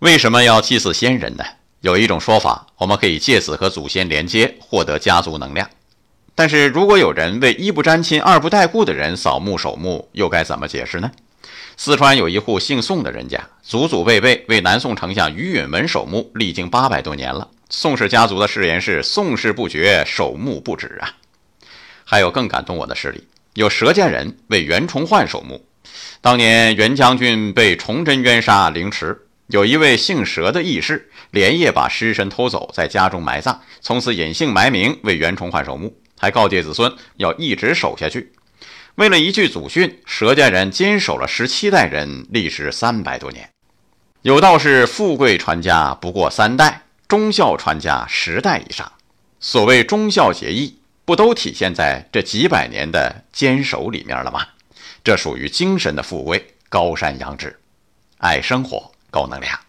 为什么要祭祀先人呢？有一种说法，我们可以借此和祖先连接，获得家族能量。但是如果有人为一不沾亲、二不带故的人扫墓守墓，又该怎么解释呢？四川有一户姓宋的人家，祖祖辈辈为南宋丞相于允文守墓，历经八百多年了。宋氏家族的誓言是“宋氏不绝，守墓不止”啊。还有更感动我的事例，有佘家人为袁崇焕守墓。当年袁将军被崇祯冤杀凌迟，有一位姓佘的义士连夜把尸身偷走，在家中埋葬，从此隐姓埋名为袁崇焕守墓。还告诫子孙要一直守下去。为了一句祖训，佘家人坚守了十七代人，历时三百多年。有道是：富贵传家不过三代，忠孝传家十代以上。所谓忠孝节义，不都体现在这几百年的坚守里面了吗？这属于精神的富贵，高山仰止，爱生活，高能量。